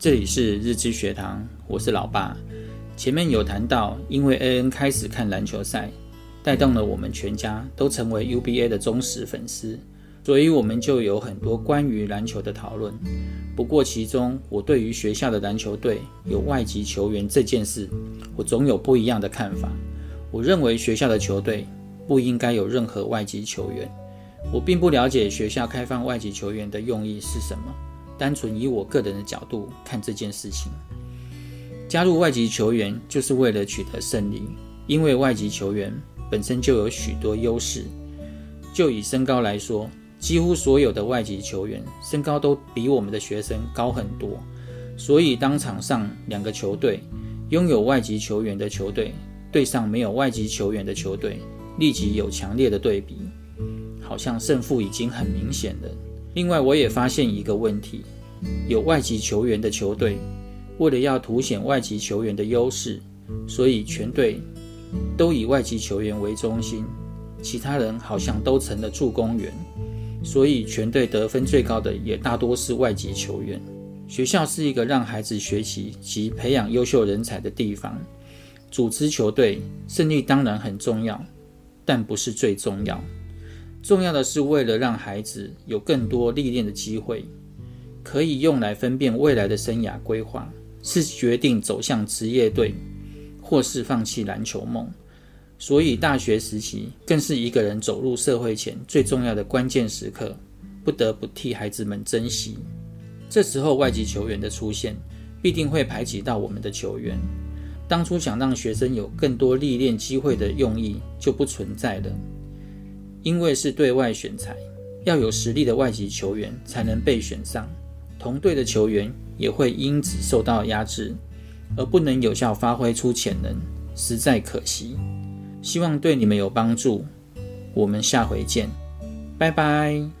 这里是日知学堂，我是老爸。前面有谈到，因为 AN 开始看篮球赛，带动了我们全家都成为 UBA 的忠实粉丝，所以我们就有很多关于篮球的讨论。不过其中，我对于学校的篮球队有外籍球员这件事，我总有不一样的看法。我认为学校的球队不应该有任何外籍球员。我并不了解学校开放外籍球员的用意是什么，单纯以我个人的角度看这件事情。加入外籍球员就是为了取得胜利，因为外籍球员本身就有许多优势。就以身高来说，几乎所有的外籍球员身高都比我们的学生高很多，所以当场上两个球队拥有外籍球员的球队对上没有外籍球员的球队，立即有强烈的对比，好像胜负已经很明显了。另外，我也发现一个问题，有外籍球员的球队。为了要凸显外籍球员的优势，所以全队都以外籍球员为中心，其他人好像都成了助攻员，所以全队得分最高的也大多是外籍球员。学校是一个让孩子学习及培养优秀人才的地方，组织球队胜利当然很重要，但不是最重要。重要的是为了让孩子有更多历练的机会，可以用来分辨未来的生涯规划。是决定走向职业队，或是放弃篮球梦。所以大学时期更是一个人走入社会前最重要的关键时刻，不得不替孩子们珍惜。这时候外籍球员的出现，必定会排挤到我们的球员。当初想让学生有更多历练机会的用意就不存在了，因为是对外选材，要有实力的外籍球员才能被选上。同队的球员也会因此受到压制，而不能有效发挥出潜能，实在可惜。希望对你们有帮助。我们下回见，拜拜。